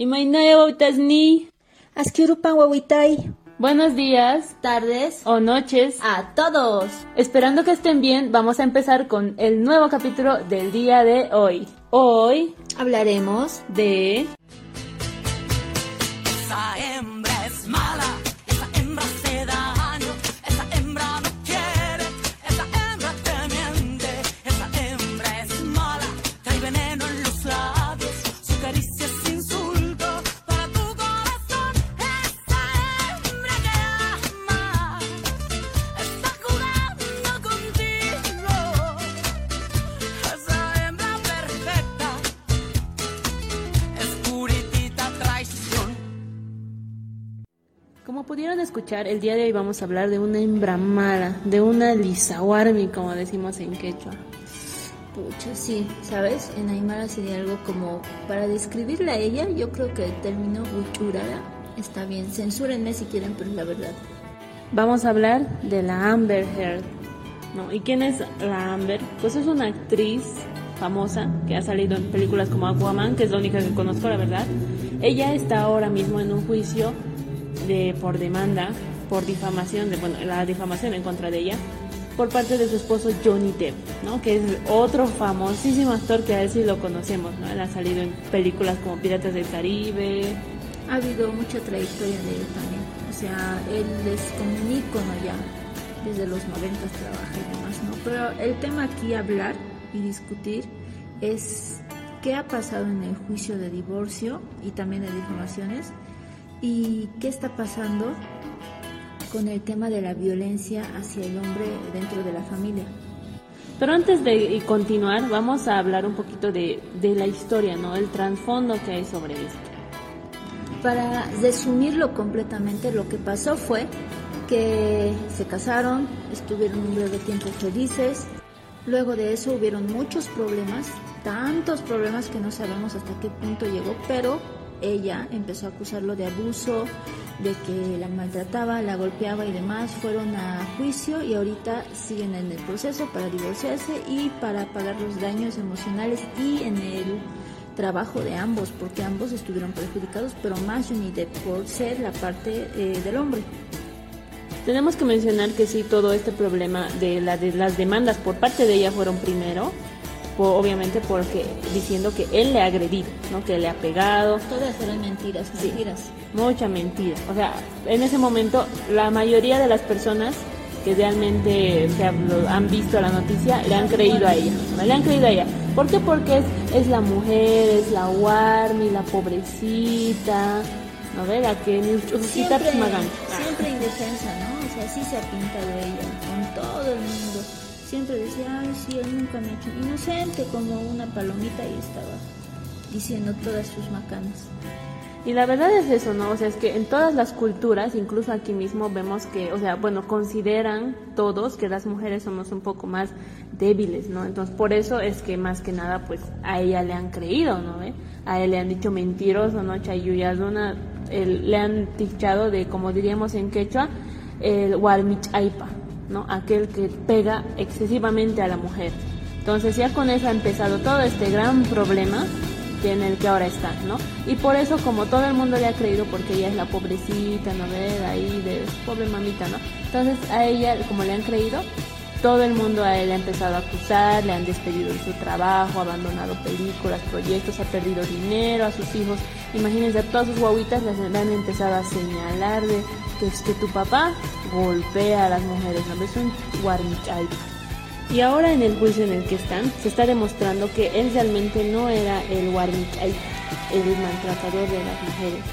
Imainaya Wautasni. Askirupan Wawitay. Buenos días, tardes o noches a todos. Esperando que estén bien, vamos a empezar con el nuevo capítulo del día de hoy. Hoy hablaremos de pudieron escuchar, el día de hoy vamos a hablar de una hembra mala, de una lisawarmi, como decimos en quechua. Pucha, sí, ¿sabes? En Aymara sería algo como, para describirla a ella, yo creo que el término uchurara está bien. Censúrenme si quieren, pero es la verdad. Vamos a hablar de la Amber Heard. ¿no? ¿Y quién es la Amber? Pues es una actriz famosa que ha salido en películas como Aquaman, que es la única que conozco, la verdad. Ella está ahora mismo en un juicio de, por demanda, por difamación, bueno, la difamación en contra de ella, por parte de su esposo Johnny Depp, ¿no? que es otro famosísimo actor que a él sí lo conocemos, ¿no? él ha salido en películas como Piratas del Caribe. Ha habido mucha trayectoria de él también, o sea, él es como un ícono ya, desde los 90 trabaja y demás, ¿no? Pero el tema aquí hablar y discutir es qué ha pasado en el juicio de divorcio y también de difamaciones y qué está pasando con el tema de la violencia hacia el hombre dentro de la familia. Pero antes de continuar, vamos a hablar un poquito de, de la historia, ¿no? El trasfondo que hay sobre esto. Para resumirlo completamente, lo que pasó fue que se casaron, estuvieron un breve tiempo felices, luego de eso hubieron muchos problemas, tantos problemas que no sabemos hasta qué punto llegó, pero ella empezó a acusarlo de abuso, de que la maltrataba, la golpeaba y demás. Fueron a juicio y ahorita siguen en el proceso para divorciarse y para pagar los daños emocionales y en el trabajo de ambos, porque ambos estuvieron perjudicados, pero más Johnny por ser la parte eh, del hombre. Tenemos que mencionar que sí, todo este problema de, la, de las demandas por parte de ella fueron primero, obviamente porque diciendo que él le ha agredido, ¿no? Que le ha pegado. Todas eran mentiras, mentiras. mucha mentira. O sea, en ese momento la mayoría de las personas que realmente han visto la noticia le han creído a ella, le han creído a ella. ¿Por qué? Porque es, es la mujer, es la Warmi, la pobrecita, ¿no ve? La que siempre, siempre indefensa, ¿no? O sea, sí se ha pintado ella con todo el mundo siempre decía, ay, sí, él nunca me ha hecho inocente, como una palomita y estaba diciendo todas sus macanas. Y la verdad es eso, ¿no? O sea, es que en todas las culturas, incluso aquí mismo, vemos que, o sea, bueno, consideran todos que las mujeres somos un poco más débiles, ¿no? Entonces, por eso es que más que nada, pues, a ella le han creído, ¿no? A él le han dicho mentiroso, ¿no? Chayuyazuna, le han dichado de, como diríamos en quechua, el aipa ¿no? Aquel que pega excesivamente a la mujer. Entonces ya con eso ha empezado todo este gran problema en el que ahora está, ¿no? Y por eso como todo el mundo le ha creído porque ella es la pobrecita, ¿no? De ahí, de pobre mamita, ¿no? Entonces a ella, como le han creído, todo el mundo a él ha empezado a acusar, le han despedido de su trabajo, abandonado películas, proyectos, ha perdido dinero a sus hijos. Imagínense, a todas sus guaguitas le han empezado a señalar de que es que tu papá golpea a las mujeres, ¿no? Es un guarmichay. Y ahora en el juicio en el que están, se está demostrando que él realmente no era el guarmichay, el maltratador de las mujeres,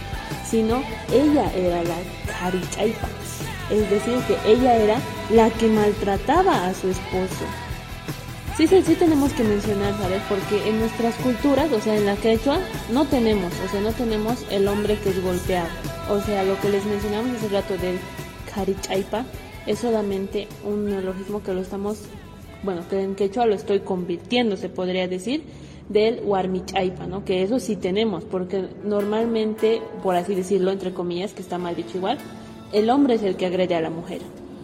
sino ella era la carichaipa. Es decir, que ella era la que maltrataba a su esposo. Sí, sí, sí tenemos que mencionar, ¿sabes? Porque en nuestras culturas, o sea, en la quechua, no tenemos, o sea, no tenemos el hombre que es golpeado. O sea, lo que les mencionamos hace rato del carichaipa es solamente un neologismo que lo estamos, bueno, que en quechua lo estoy convirtiendo, se podría decir, del huarmichaipa, ¿no? Que eso sí tenemos, porque normalmente, por así decirlo, entre comillas, que está mal dicho igual, el hombre es el que agrede a la mujer.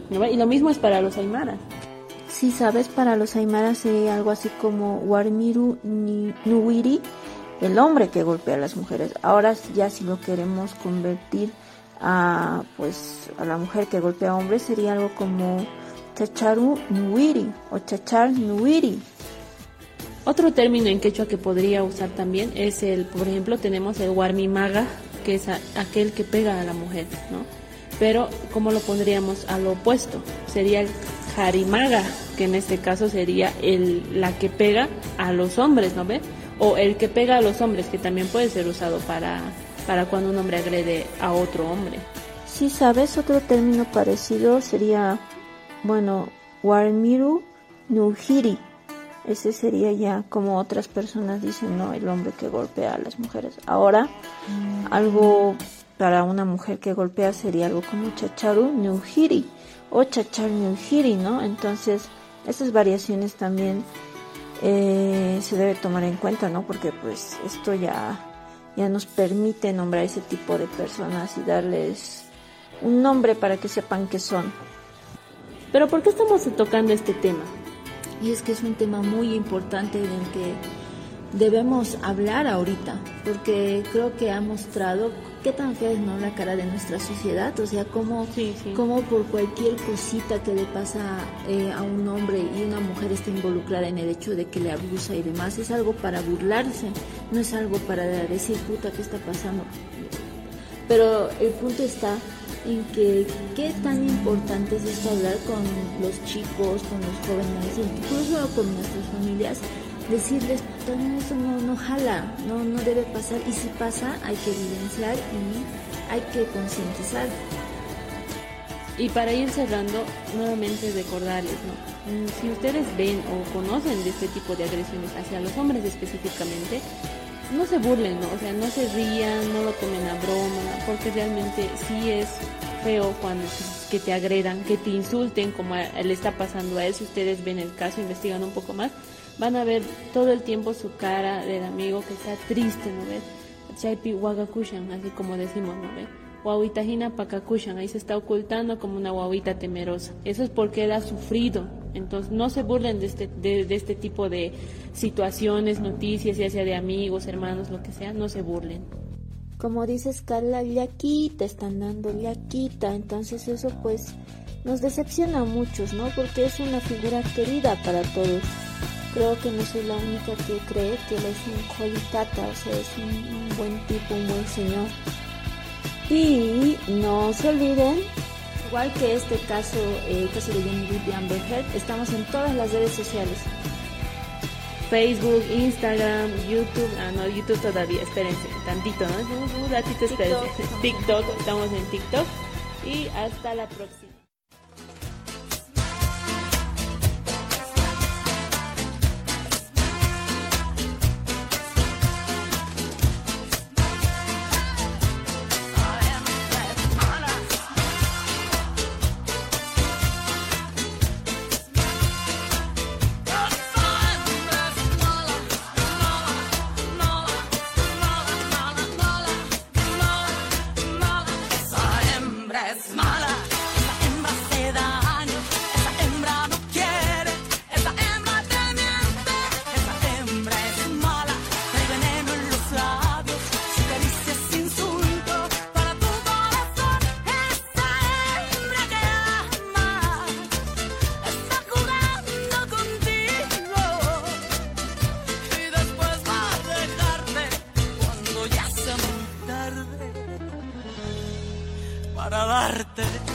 Y lo mismo es para los aymaras. Si sabes, para los aymaras hay algo así como Warmiru Nuwiri el hombre que golpea a las mujeres. Ahora ya si lo queremos convertir a pues a la mujer que golpea a hombres sería algo como chacharu nuiri o chachar nuiri. Otro término en quechua que podría usar también es el, por ejemplo, tenemos el warmimaga, que es aquel que pega a la mujer, ¿no? Pero, ¿cómo lo pondríamos al opuesto? Sería el jarimaga, que en este caso sería el, la que pega a los hombres, ¿no ve? O el que pega a los hombres, que también puede ser usado para, para cuando un hombre agrede a otro hombre. Si sabes, otro término parecido sería, bueno, warmiru nuhiri. Ese sería ya como otras personas dicen, ¿no? El hombre que golpea a las mujeres. Ahora, algo para una mujer que golpea sería algo como chacharu nuhiri o chachar nuhiri, ¿no? Entonces, esas variaciones también eh, se debe tomar en cuenta, ¿no? Porque pues esto ya, ya nos permite nombrar ese tipo de personas y darles un nombre para que sepan qué son. Pero ¿por qué estamos tocando este tema? Y es que es un tema muy importante del que debemos hablar ahorita, porque creo que ha mostrado qué tan fea es ¿no? la cara de nuestra sociedad, o sea, cómo, por cualquier cosita que le pasa eh, a un hombre y una mujer está involucrada en el hecho de que le abusa y demás, es algo para burlarse, no es algo para decir, puta, ¿qué está pasando? Pero el punto está en que qué tan importante es esto hablar con los chicos, con los jóvenes, incluso con nuestras familias, decirles, no, eso no, no jala, no, no debe pasar y si pasa hay que evidenciar y hay que concientizar. Y para ir cerrando, nuevamente recordarles, ¿no? Mm, si ustedes ven o conocen de este tipo de agresiones hacia los hombres específicamente, no se burlen, ¿no? O sea, no se rían, no lo tomen a broma, porque realmente sí es feo cuando que te agredan, que te insulten, como le está pasando a él. Si ustedes ven el caso, investigan un poco más, van a ver todo el tiempo su cara del amigo que está triste, ¿no ves? Chaipi wagakushan, así como decimos, ¿no ves? Guauitajina pakakushan, ahí se está ocultando como una guauita temerosa. Eso es porque él ha sufrido. Entonces no se burlen de este, de, este tipo de situaciones, noticias, ya sea de amigos, hermanos, lo que sea, no se burlen. Como dices, Carla, te están dando quita entonces eso pues nos decepciona a muchos, ¿no? Porque es una figura querida para todos. Creo que no soy la única que cree que él es un jolitata, o sea, es un, buen tipo, un buen señor. Y no se olviden, igual que este caso, el caso de Jenny Amber Heard, estamos en todas las redes sociales. Facebook, Instagram, YouTube, ah no, YouTube todavía, espérense, tantito, ¿no? Un ratito, espérense. TikTok, estamos en TikTok y hasta la próxima. Para darte